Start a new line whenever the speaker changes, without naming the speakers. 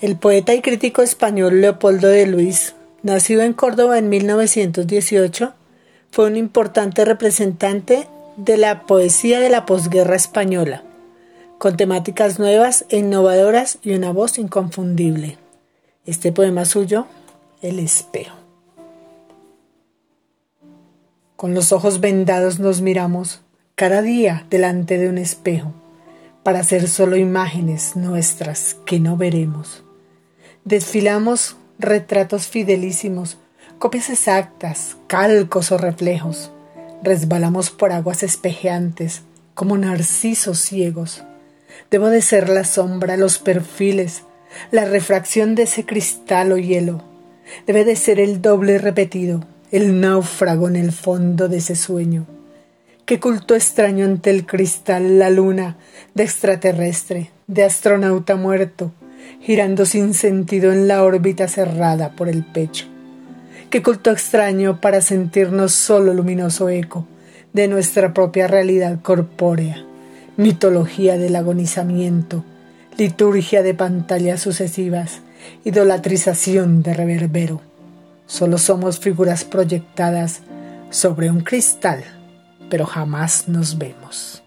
El poeta y crítico español Leopoldo de Luis, nacido en Córdoba en 1918, fue un importante representante de la poesía de la posguerra española, con temáticas nuevas e innovadoras y una voz inconfundible. Este poema suyo, El espejo. Con los ojos vendados nos miramos cada día delante de un espejo para hacer solo imágenes nuestras que no veremos. Desfilamos retratos fidelísimos, copias exactas, calcos o reflejos. Resbalamos por aguas espejeantes, como narcisos ciegos. Debo de ser la sombra, los perfiles, la refracción de ese cristal o hielo. Debe de ser el doble repetido, el náufrago en el fondo de ese sueño. Qué culto extraño ante el cristal la luna, de extraterrestre, de astronauta muerto, girando sin sentido en la órbita cerrada por el pecho. Qué culto extraño para sentirnos solo luminoso eco de nuestra propia realidad corpórea, mitología del agonizamiento, liturgia de pantallas sucesivas, idolatrización de reverbero. Solo somos figuras proyectadas sobre un cristal, pero jamás nos vemos.